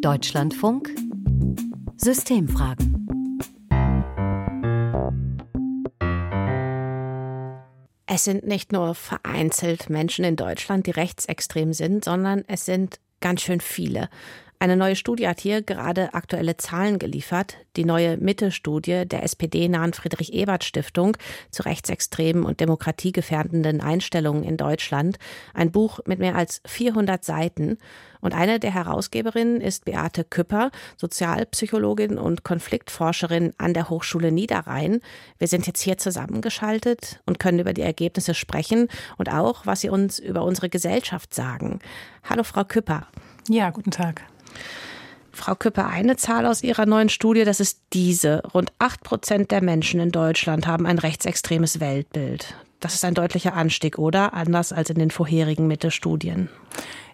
Deutschlandfunk Systemfragen. Es sind nicht nur vereinzelt Menschen in Deutschland, die rechtsextrem sind, sondern es sind ganz schön viele. Eine neue Studie hat hier gerade aktuelle Zahlen geliefert. Die neue Mitte-Studie der SPD-nahen Friedrich-Ebert-Stiftung zu rechtsextremen und demokratiegefährdenden Einstellungen in Deutschland. Ein Buch mit mehr als 400 Seiten. Und eine der Herausgeberinnen ist Beate Küpper, Sozialpsychologin und Konfliktforscherin an der Hochschule Niederrhein. Wir sind jetzt hier zusammengeschaltet und können über die Ergebnisse sprechen und auch, was sie uns über unsere Gesellschaft sagen. Hallo, Frau Küpper. Ja, guten Tag. Frau Küpper, eine Zahl aus Ihrer neuen Studie, das ist diese. Rund acht Prozent der Menschen in Deutschland haben ein rechtsextremes Weltbild. Das ist ein deutlicher Anstieg, oder? Anders als in den vorherigen Mitte-Studien.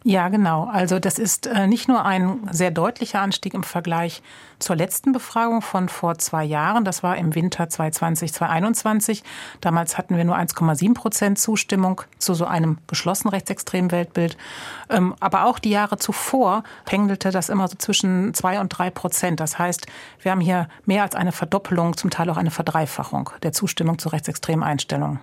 Ja, genau. Also das ist äh, nicht nur ein sehr deutlicher Anstieg im Vergleich zur letzten Befragung von vor zwei Jahren. Das war im Winter 2020, 2021. Damals hatten wir nur 1,7 Prozent Zustimmung zu so einem geschlossenen rechtsextremen Weltbild. Ähm, aber auch die Jahre zuvor pendelte das immer so zwischen zwei und drei Prozent. Das heißt, wir haben hier mehr als eine Verdoppelung, zum Teil auch eine Verdreifachung der Zustimmung zu rechtsextremen Einstellungen.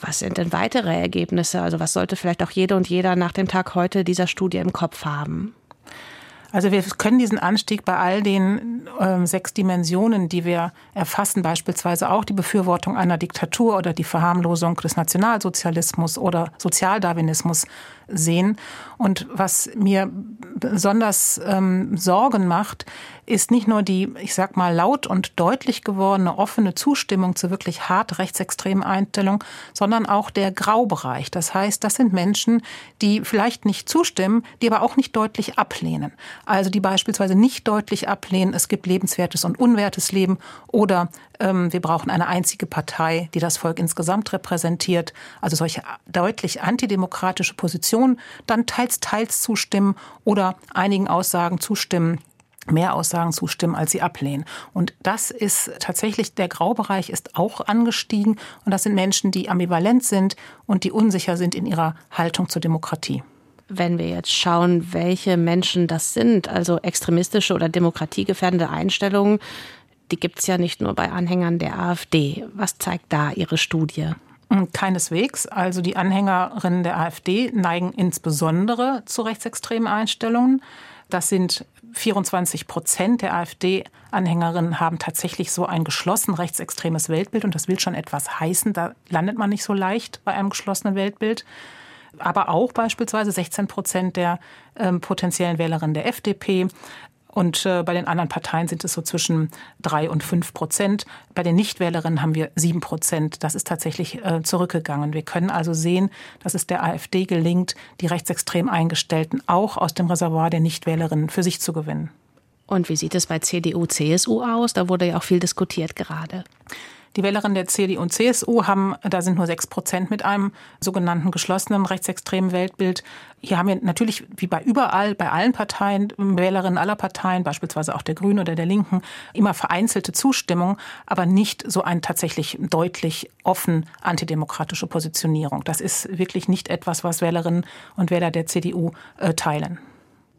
Was sind denn weitere Ergebnisse? Also was sollte vielleicht auch jede und jeder nach dem Tag heute dieser Studie im Kopf haben? Also wir können diesen Anstieg bei all den äh, sechs Dimensionen, die wir erfassen, beispielsweise auch die Befürwortung einer Diktatur oder die Verharmlosung des Nationalsozialismus oder Sozialdarwinismus sehen. Und was mir besonders ähm, Sorgen macht, ist nicht nur die, ich sag mal, laut und deutlich gewordene offene Zustimmung zu wirklich hart rechtsextremen Einstellungen, sondern auch der Graubereich. Das heißt, das sind Menschen, die vielleicht nicht zustimmen, die aber auch nicht deutlich ablehnen. Also die beispielsweise nicht deutlich ablehnen, es gibt lebenswertes und unwertes Leben oder ähm, wir brauchen eine einzige Partei, die das Volk insgesamt repräsentiert. Also solche deutlich antidemokratische Positionen, dann teils, teils zustimmen oder einigen Aussagen zustimmen, mehr Aussagen zustimmen, als sie ablehnen. Und das ist tatsächlich, der Graubereich ist auch angestiegen. Und das sind Menschen, die ambivalent sind und die unsicher sind in ihrer Haltung zur Demokratie. Wenn wir jetzt schauen, welche Menschen das sind, also extremistische oder demokratiegefährdende Einstellungen, die gibt es ja nicht nur bei Anhängern der AfD. Was zeigt da Ihre Studie? Keineswegs. Also die Anhängerinnen der AfD neigen insbesondere zu rechtsextremen Einstellungen. Das sind 24 Prozent der AfD-Anhängerinnen haben tatsächlich so ein geschlossen rechtsextremes Weltbild. Und das will schon etwas heißen. Da landet man nicht so leicht bei einem geschlossenen Weltbild. Aber auch beispielsweise 16 Prozent der ähm, potenziellen Wählerinnen der FDP und äh, bei den anderen Parteien sind es so zwischen drei und fünf Prozent. Bei den Nichtwählerinnen haben wir sieben Prozent. Das ist tatsächlich äh, zurückgegangen. Wir können also sehen, dass es der AfD gelingt, die rechtsextrem Eingestellten auch aus dem Reservoir der Nichtwählerinnen für sich zu gewinnen. Und wie sieht es bei CDU, CSU aus? Da wurde ja auch viel diskutiert gerade. Die Wählerinnen der CDU und CSU haben, da sind nur sechs Prozent mit einem sogenannten geschlossenen rechtsextremen Weltbild. Hier haben wir natürlich, wie bei überall, bei allen Parteien, Wählerinnen aller Parteien, beispielsweise auch der Grünen oder der Linken, immer vereinzelte Zustimmung, aber nicht so eine tatsächlich deutlich offen antidemokratische Positionierung. Das ist wirklich nicht etwas, was Wählerinnen und Wähler der CDU äh, teilen.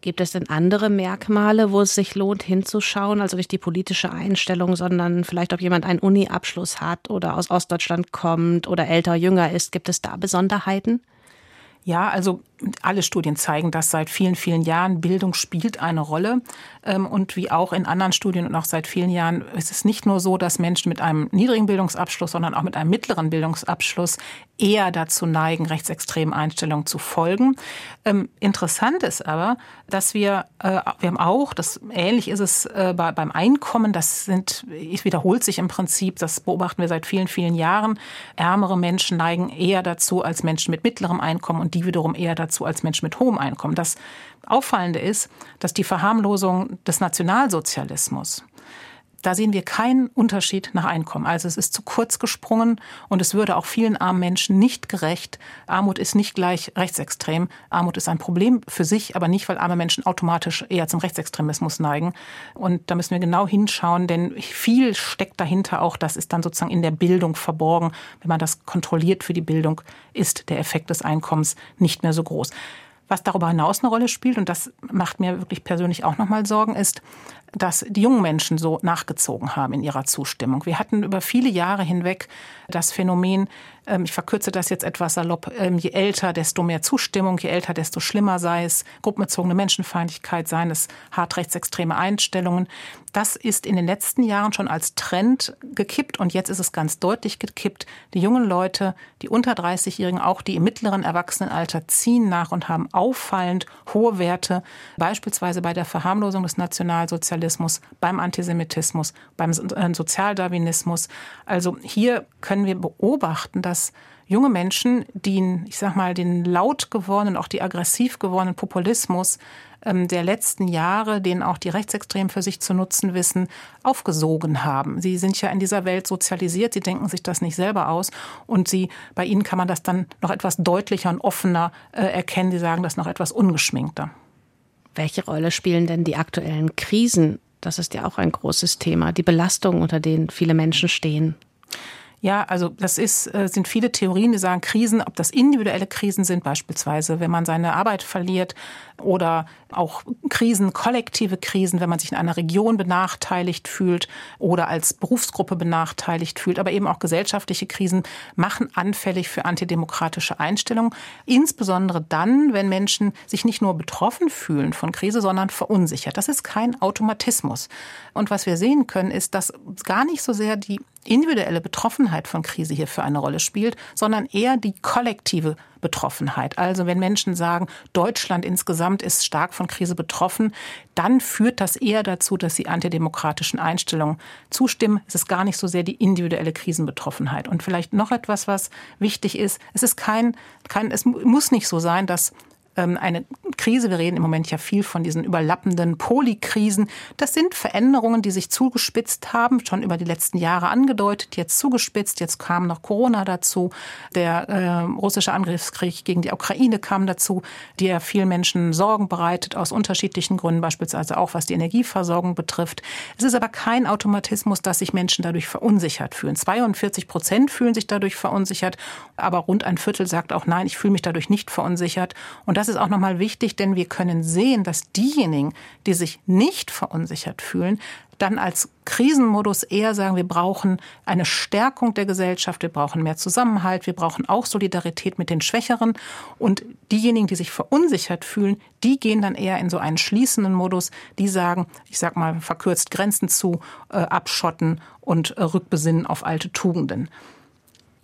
Gibt es denn andere Merkmale, wo es sich lohnt hinzuschauen? Also nicht die politische Einstellung, sondern vielleicht, ob jemand einen Uni-Abschluss hat oder aus Ostdeutschland kommt oder älter, jünger ist. Gibt es da Besonderheiten? Ja, also alle Studien zeigen das seit vielen, vielen Jahren. Bildung spielt eine Rolle. Ähm, und wie auch in anderen Studien und auch seit vielen Jahren ist es nicht nur so, dass Menschen mit einem niedrigen Bildungsabschluss, sondern auch mit einem mittleren Bildungsabschluss eher dazu neigen, rechtsextremen Einstellungen zu folgen. Ähm, interessant ist aber, dass wir, äh, wir haben auch, das ähnlich ist es äh, beim Einkommen, das sind, es wiederholt sich im Prinzip, das beobachten wir seit vielen, vielen Jahren. Ärmere Menschen neigen eher dazu als Menschen mit mittlerem Einkommen und die wiederum eher dazu als Menschen mit hohem Einkommen. Das Auffallende ist, dass die Verharmlosung des Nationalsozialismus da sehen wir keinen Unterschied nach Einkommen. Also es ist zu kurz gesprungen und es würde auch vielen armen Menschen nicht gerecht. Armut ist nicht gleich rechtsextrem. Armut ist ein Problem für sich, aber nicht, weil arme Menschen automatisch eher zum Rechtsextremismus neigen. Und da müssen wir genau hinschauen, denn viel steckt dahinter auch. Das ist dann sozusagen in der Bildung verborgen. Wenn man das kontrolliert für die Bildung, ist der Effekt des Einkommens nicht mehr so groß. Was darüber hinaus eine Rolle spielt, und das macht mir wirklich persönlich auch nochmal Sorgen, ist, dass die jungen Menschen so nachgezogen haben in ihrer Zustimmung. Wir hatten über viele Jahre hinweg das Phänomen, ähm, ich verkürze das jetzt etwas salopp, ähm, je älter, desto mehr Zustimmung, je älter, desto schlimmer sei es gruppenbezogene Menschenfeindlichkeit, seien es hart rechtsextreme Einstellungen. Das ist in den letzten Jahren schon als Trend gekippt und jetzt ist es ganz deutlich gekippt. Die jungen Leute, die unter 30-Jährigen, auch die im mittleren Erwachsenenalter ziehen nach und haben auffallend hohe Werte, beispielsweise bei der Verharmlosung des Nationalsozialismus, beim Antisemitismus, beim äh, Sozialdarwinismus. Also hier können wir beobachten, dass junge Menschen, die, ich sag mal, den laut gewordenen, auch die aggressiv gewordenen Populismus ähm, der letzten Jahre, den auch die Rechtsextremen für sich zu nutzen wissen, aufgesogen haben. Sie sind ja in dieser Welt sozialisiert, sie denken sich das nicht selber aus und sie, bei ihnen kann man das dann noch etwas deutlicher und offener äh, erkennen. Sie sagen das noch etwas ungeschminkter. Welche Rolle spielen denn die aktuellen Krisen? Das ist ja auch ein großes Thema, die Belastung, unter denen viele Menschen stehen. Ja, also das ist, äh, sind viele Theorien, die sagen, Krisen, ob das individuelle Krisen sind, beispielsweise, wenn man seine Arbeit verliert, oder auch Krisen, kollektive Krisen, wenn man sich in einer Region benachteiligt fühlt oder als Berufsgruppe benachteiligt fühlt, aber eben auch gesellschaftliche Krisen machen anfällig für antidemokratische Einstellungen, insbesondere dann, wenn Menschen sich nicht nur betroffen fühlen von Krise, sondern verunsichert. Das ist kein Automatismus. Und was wir sehen können, ist, dass gar nicht so sehr die individuelle Betroffenheit von Krise hier für eine Rolle spielt, sondern eher die kollektive Betroffenheit. Also wenn Menschen sagen, Deutschland insgesamt ist stark von Krise betroffen, dann führt das eher dazu, dass sie antidemokratischen Einstellungen zustimmen. Es ist gar nicht so sehr die individuelle Krisenbetroffenheit. Und vielleicht noch etwas, was wichtig ist. Es ist kein, kein es muss nicht so sein, dass eine Krise. Wir reden im Moment ja viel von diesen überlappenden Polykrisen. Das sind Veränderungen, die sich zugespitzt haben, schon über die letzten Jahre angedeutet, jetzt zugespitzt. Jetzt kam noch Corona dazu. Der äh, russische Angriffskrieg gegen die Ukraine kam dazu, der vielen Menschen Sorgen bereitet, aus unterschiedlichen Gründen, beispielsweise auch was die Energieversorgung betrifft. Es ist aber kein Automatismus, dass sich Menschen dadurch verunsichert fühlen. 42 Prozent fühlen sich dadurch verunsichert, aber rund ein Viertel sagt auch, nein, ich fühle mich dadurch nicht verunsichert. Und das das ist auch nochmal wichtig, denn wir können sehen, dass diejenigen, die sich nicht verunsichert fühlen, dann als Krisenmodus eher sagen, wir brauchen eine Stärkung der Gesellschaft, wir brauchen mehr Zusammenhalt, wir brauchen auch Solidarität mit den Schwächeren. Und diejenigen, die sich verunsichert fühlen, die gehen dann eher in so einen schließenden Modus, die sagen, ich sag mal verkürzt Grenzen zu, äh, abschotten und äh, rückbesinnen auf alte Tugenden.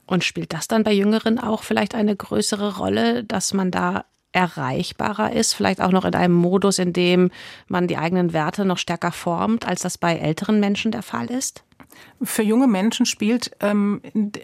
Und spielt das dann bei Jüngeren auch vielleicht eine größere Rolle, dass man da erreichbarer ist, vielleicht auch noch in einem Modus, in dem man die eigenen Werte noch stärker formt, als das bei älteren Menschen der Fall ist? Für junge Menschen spielt ähm,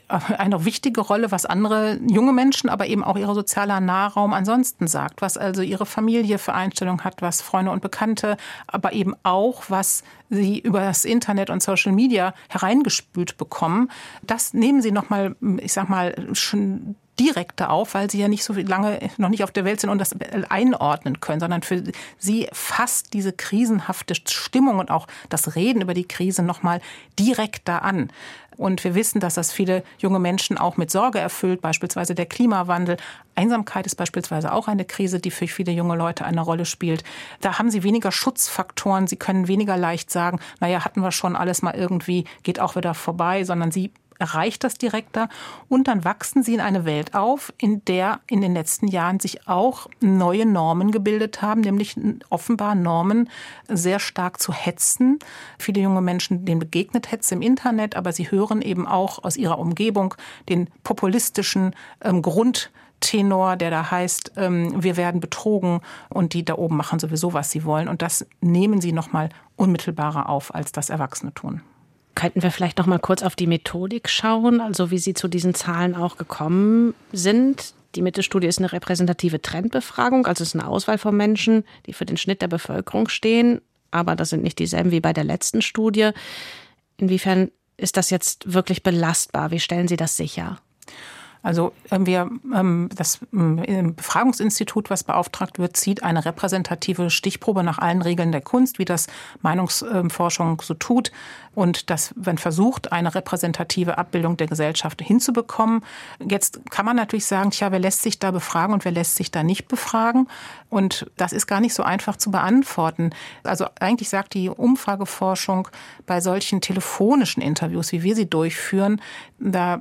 eine wichtige Rolle, was andere junge Menschen, aber eben auch ihr sozialer Nahraum ansonsten sagt, was also ihre Familie für Einstellungen hat, was Freunde und Bekannte, aber eben auch, was sie über das Internet und Social Media hereingespült bekommen. Das nehmen sie nochmal, ich sag mal, schon direkter auf, weil sie ja nicht so lange noch nicht auf der Welt sind und das einordnen können, sondern für sie fasst diese krisenhafte Stimmung und auch das Reden über die Krise noch mal direkter an. Und wir wissen, dass das viele junge Menschen auch mit Sorge erfüllt, beispielsweise der Klimawandel. Einsamkeit ist beispielsweise auch eine Krise, die für viele junge Leute eine Rolle spielt. Da haben sie weniger Schutzfaktoren. Sie können weniger leicht sagen, naja, hatten wir schon alles mal irgendwie, geht auch wieder vorbei, sondern sie erreicht das direkter und dann wachsen sie in eine Welt auf, in der in den letzten Jahren sich auch neue Normen gebildet haben, nämlich offenbar Normen sehr stark zu hetzen. Viele junge Menschen, denen begegnet Hetze im Internet, aber sie hören eben auch aus ihrer Umgebung den populistischen ähm, Grund Tenor, der da heißt, ähm, wir werden betrogen und die da oben machen sowieso, was sie wollen. Und das nehmen sie noch mal unmittelbarer auf, als das Erwachsene tun. Könnten wir vielleicht noch mal kurz auf die Methodik schauen, also wie Sie zu diesen Zahlen auch gekommen sind? Die Mitte-Studie ist eine repräsentative Trendbefragung, also es ist eine Auswahl von Menschen, die für den Schnitt der Bevölkerung stehen, aber das sind nicht dieselben wie bei der letzten Studie. Inwiefern ist das jetzt wirklich belastbar? Wie stellen Sie das sicher? Also ähm, wir, ähm, das ähm, Befragungsinstitut, was beauftragt wird, zieht eine repräsentative Stichprobe nach allen Regeln der Kunst, wie das Meinungsforschung so tut. Und das, wenn versucht, eine repräsentative Abbildung der Gesellschaft hinzubekommen. Jetzt kann man natürlich sagen, tja, wer lässt sich da befragen und wer lässt sich da nicht befragen? Und das ist gar nicht so einfach zu beantworten. Also eigentlich sagt die Umfrageforschung bei solchen telefonischen Interviews, wie wir sie durchführen, da äh,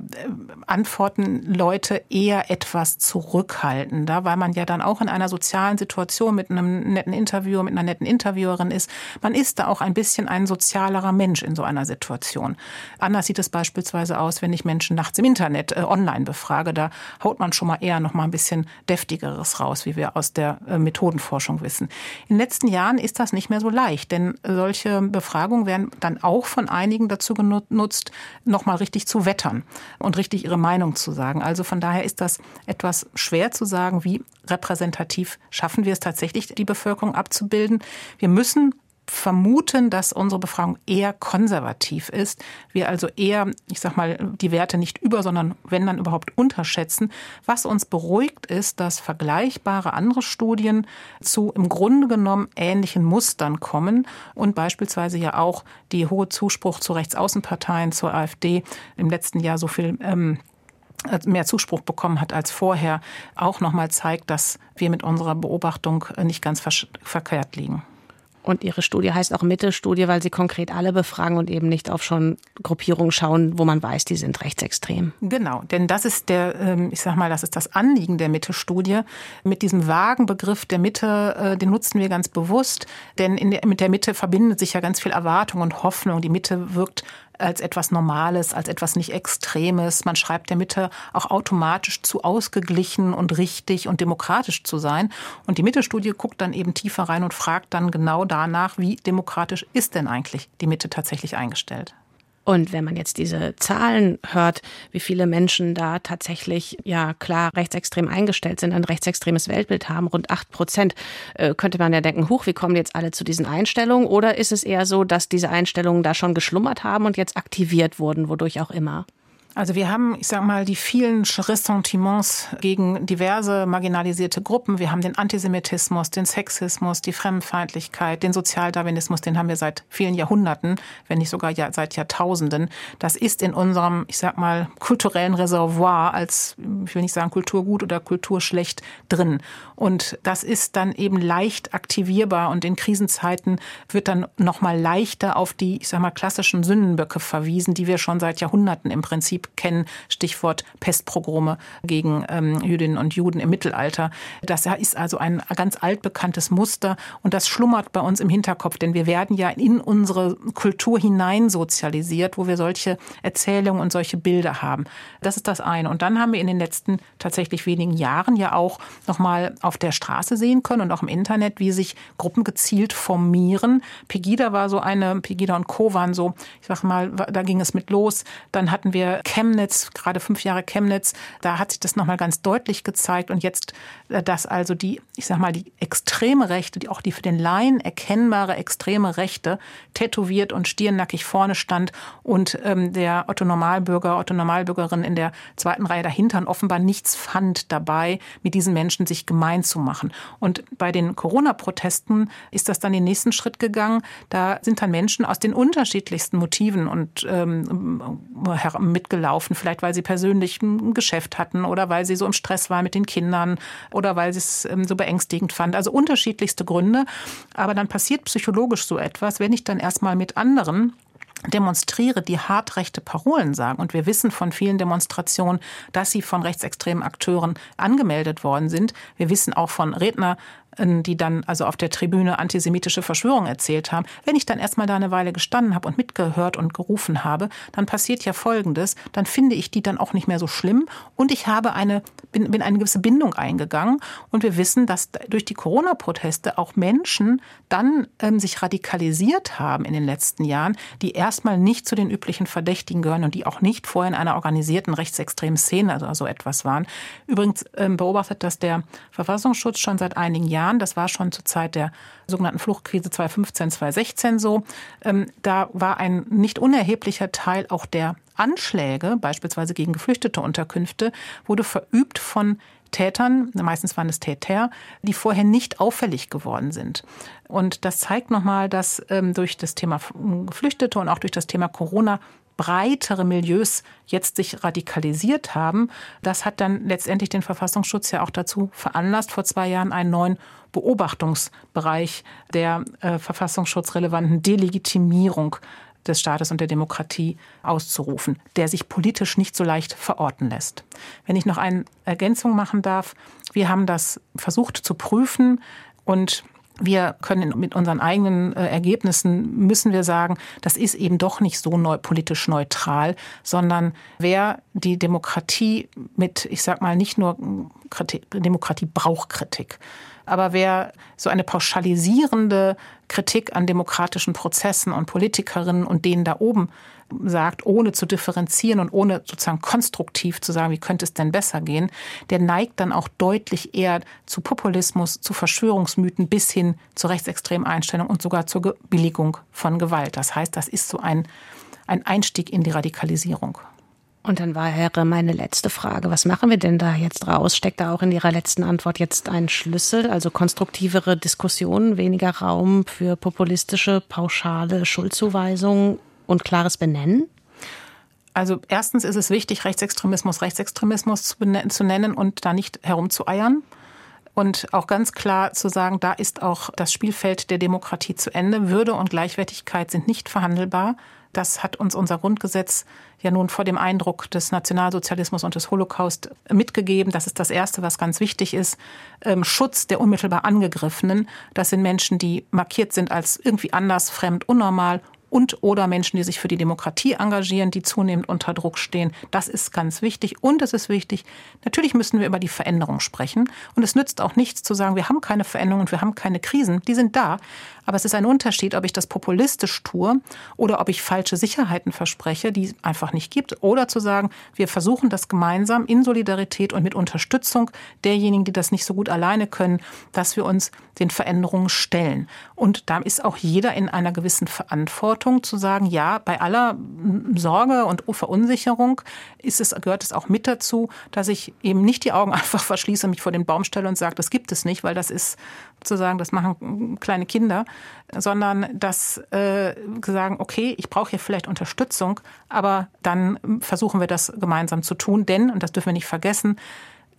antworten Leute eher etwas zurückhaltender, weil man ja dann auch in einer sozialen Situation mit einem netten Interviewer, mit einer netten Interviewerin ist. Man ist da auch ein bisschen ein sozialerer Mensch in so einer Situation. Anders sieht es beispielsweise aus, wenn ich Menschen nachts im Internet äh, online befrage. Da haut man schon mal eher noch mal ein bisschen deftigeres raus, wie wir aus der äh, Methodenforschung wissen. In den letzten Jahren ist das nicht mehr so leicht, denn solche Befragungen werden dann auch von einigen dazu genutzt, noch mal richtig zu wettern und richtig ihre Meinung zu sagen. Also von daher ist das etwas schwer zu sagen, wie repräsentativ schaffen wir es tatsächlich, die Bevölkerung abzubilden. Wir müssen vermuten, dass unsere Befragung eher konservativ ist. Wir also eher, ich sag mal, die Werte nicht über, sondern wenn dann überhaupt unterschätzen. Was uns beruhigt ist, dass vergleichbare andere Studien zu im Grunde genommen ähnlichen Mustern kommen und beispielsweise ja auch die hohe Zuspruch zu Rechtsaußenparteien, zur AfD im letzten Jahr so viel ähm, mehr Zuspruch bekommen hat als vorher, auch nochmal zeigt, dass wir mit unserer Beobachtung nicht ganz verkehrt liegen. Und Ihre Studie heißt auch Mitte-Studie, weil Sie konkret alle befragen und eben nicht auf schon Gruppierungen schauen, wo man weiß, die sind rechtsextrem. Genau, denn das ist der, ähm, ich sag mal, das ist das Anliegen der Mitte-Studie. Mit diesem vagen Begriff der Mitte, äh, den nutzen wir ganz bewusst, denn der, mit der Mitte verbindet sich ja ganz viel Erwartung und Hoffnung. Die Mitte wirkt als etwas Normales, als etwas nicht Extremes. Man schreibt der Mitte auch automatisch zu ausgeglichen und richtig und demokratisch zu sein. Und die Mitte-Studie guckt dann eben tiefer rein und fragt dann genau danach, wie demokratisch ist denn eigentlich die Mitte tatsächlich eingestellt. Und wenn man jetzt diese Zahlen hört, wie viele Menschen da tatsächlich ja klar rechtsextrem eingestellt sind, ein rechtsextremes Weltbild haben, rund acht Prozent, äh, könnte man ja denken, huch, wie kommen jetzt alle zu diesen Einstellungen? Oder ist es eher so, dass diese Einstellungen da schon geschlummert haben und jetzt aktiviert wurden, wodurch auch immer? Also wir haben, ich sag mal, die vielen Ressentiments gegen diverse marginalisierte Gruppen. Wir haben den Antisemitismus, den Sexismus, die Fremdenfeindlichkeit, den Sozialdarwinismus, den haben wir seit vielen Jahrhunderten, wenn nicht sogar seit Jahrtausenden. Das ist in unserem, ich sag mal, kulturellen Reservoir als, ich will nicht sagen Kulturgut oder Kulturschlecht drin. Und das ist dann eben leicht aktivierbar und in Krisenzeiten wird dann nochmal leichter auf die, ich sag mal, klassischen Sündenböcke verwiesen, die wir schon seit Jahrhunderten im Prinzip kennen, Stichwort Pestpogrome gegen ähm, Jüdinnen und Juden im Mittelalter. Das ist also ein ganz altbekanntes Muster und das schlummert bei uns im Hinterkopf, denn wir werden ja in unsere Kultur hinein sozialisiert, wo wir solche Erzählungen und solche Bilder haben. Das ist das eine. Und dann haben wir in den letzten tatsächlich wenigen Jahren ja auch nochmal auf der Straße sehen können und auch im Internet, wie sich Gruppen gezielt formieren. Pegida war so eine, Pegida und Co. waren so, ich sag mal, da ging es mit los. Dann hatten wir Chemnitz, gerade fünf Jahre Chemnitz, da hat sich das nochmal ganz deutlich gezeigt. Und jetzt, äh, dass also die, ich sag mal, die extreme Rechte, die auch die für den Laien erkennbare extreme Rechte, tätowiert und stirnnackig vorne stand und ähm, der Otto Normalbürger, Otto Normalbürgerin in der zweiten Reihe dahinter offenbar nichts fand dabei, mit diesen Menschen sich gemein zu machen. Und bei den Corona-Protesten ist das dann den nächsten Schritt gegangen. Da sind dann Menschen aus den unterschiedlichsten Motiven und ähm, mitgelaufen gelaufen, vielleicht weil sie persönlich ein Geschäft hatten oder weil sie so im Stress war mit den Kindern oder weil sie es ähm, so beängstigend fand. Also unterschiedlichste Gründe. Aber dann passiert psychologisch so etwas, wenn ich dann erstmal mit anderen demonstriere, die hartrechte Parolen sagen. Und wir wissen von vielen Demonstrationen, dass sie von rechtsextremen Akteuren angemeldet worden sind. Wir wissen auch von Redner, die dann also auf der Tribüne antisemitische Verschwörungen erzählt haben. Wenn ich dann erstmal da eine Weile gestanden habe und mitgehört und gerufen habe, dann passiert ja Folgendes. Dann finde ich die dann auch nicht mehr so schlimm und ich habe eine, bin, bin eine gewisse Bindung eingegangen. Und wir wissen, dass durch die Corona-Proteste auch Menschen dann ähm, sich radikalisiert haben in den letzten Jahren, die erstmal nicht zu den üblichen Verdächtigen gehören und die auch nicht vorher in einer organisierten rechtsextremen Szene oder so etwas waren. Übrigens ähm, beobachtet das der Verfassungsschutz schon seit einigen Jahren Jahren, das war schon zur Zeit der sogenannten Fluchtkrise 2015, 2016 so, ähm, da war ein nicht unerheblicher Teil auch der Anschläge, beispielsweise gegen geflüchtete Unterkünfte, wurde verübt von Tätern, meistens waren es Täter, die vorher nicht auffällig geworden sind. Und das zeigt nochmal, dass ähm, durch das Thema Geflüchtete und auch durch das Thema Corona breitere Milieus jetzt sich radikalisiert haben. Das hat dann letztendlich den Verfassungsschutz ja auch dazu veranlasst, vor zwei Jahren einen neuen Beobachtungsbereich der äh, verfassungsschutzrelevanten Delegitimierung des Staates und der Demokratie auszurufen, der sich politisch nicht so leicht verorten lässt. Wenn ich noch eine Ergänzung machen darf, wir haben das versucht zu prüfen und wir können mit unseren eigenen äh, Ergebnissen müssen wir sagen, das ist eben doch nicht so neu, politisch neutral, sondern wer die Demokratie mit, ich sag mal, nicht nur Kritik, Demokratie braucht Kritik, aber wer so eine pauschalisierende Kritik an demokratischen Prozessen und Politikerinnen und denen da oben sagt, ohne zu differenzieren und ohne sozusagen konstruktiv zu sagen, wie könnte es denn besser gehen, der neigt dann auch deutlich eher zu Populismus, zu Verschwörungsmythen bis hin zur rechtsextremen Einstellung und sogar zur Billigung von Gewalt. Das heißt, das ist so ein, ein Einstieg in die Radikalisierung. Und dann wäre meine letzte Frage, was machen wir denn da jetzt raus? Steckt da auch in Ihrer letzten Antwort jetzt ein Schlüssel, also konstruktivere Diskussionen, weniger Raum für populistische, pauschale Schuldzuweisungen und klares Benennen? Also erstens ist es wichtig, Rechtsextremismus Rechtsextremismus zu, zu nennen und da nicht herumzueiern. Und auch ganz klar zu sagen, da ist auch das Spielfeld der Demokratie zu Ende. Würde und Gleichwertigkeit sind nicht verhandelbar. Das hat uns unser Grundgesetz ja nun vor dem Eindruck des Nationalsozialismus und des Holocaust mitgegeben. Das ist das Erste, was ganz wichtig ist. Ähm, Schutz der unmittelbar Angegriffenen. Das sind Menschen, die markiert sind als irgendwie anders, fremd, unnormal und oder Menschen, die sich für die Demokratie engagieren, die zunehmend unter Druck stehen. Das ist ganz wichtig. Und es ist wichtig, natürlich müssen wir über die Veränderung sprechen. Und es nützt auch nichts zu sagen, wir haben keine Veränderung und wir haben keine Krisen. Die sind da. Aber es ist ein Unterschied, ob ich das populistisch tue oder ob ich falsche Sicherheiten verspreche, die es einfach nicht gibt. Oder zu sagen, wir versuchen das gemeinsam in Solidarität und mit Unterstützung derjenigen, die das nicht so gut alleine können, dass wir uns den Veränderungen stellen. Und da ist auch jeder in einer gewissen Verantwortung zu sagen, ja, bei aller Sorge und Verunsicherung ist es, gehört es auch mit dazu, dass ich eben nicht die Augen einfach verschließe, mich vor den Baum stelle und sage, das gibt es nicht, weil das ist sozusagen, das machen kleine Kinder, sondern dass äh, sagen, okay, ich brauche hier vielleicht Unterstützung, aber dann versuchen wir das gemeinsam zu tun, denn, und das dürfen wir nicht vergessen,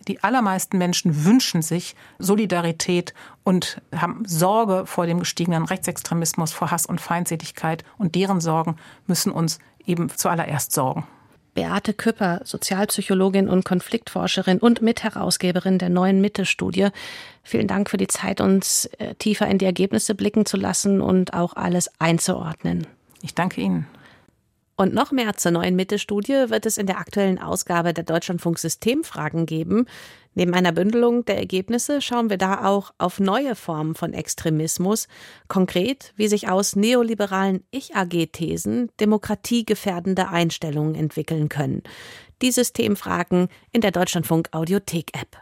die allermeisten Menschen wünschen sich Solidarität und haben Sorge vor dem gestiegenen Rechtsextremismus, vor Hass und Feindseligkeit. Und deren Sorgen müssen uns eben zuallererst sorgen. Beate Küpper, Sozialpsychologin und Konfliktforscherin und Mitherausgeberin der neuen Mitte-Studie. Vielen Dank für die Zeit, uns äh, tiefer in die Ergebnisse blicken zu lassen und auch alles einzuordnen. Ich danke Ihnen. Und noch mehr zur neuen Mitte-Studie wird es in der aktuellen Ausgabe der Deutschlandfunk Systemfragen geben. Neben einer Bündelung der Ergebnisse schauen wir da auch auf neue Formen von Extremismus, konkret, wie sich aus neoliberalen Ich-AG-Thesen demokratiegefährdende Einstellungen entwickeln können. Die Systemfragen in der Deutschlandfunk Audiothek-App.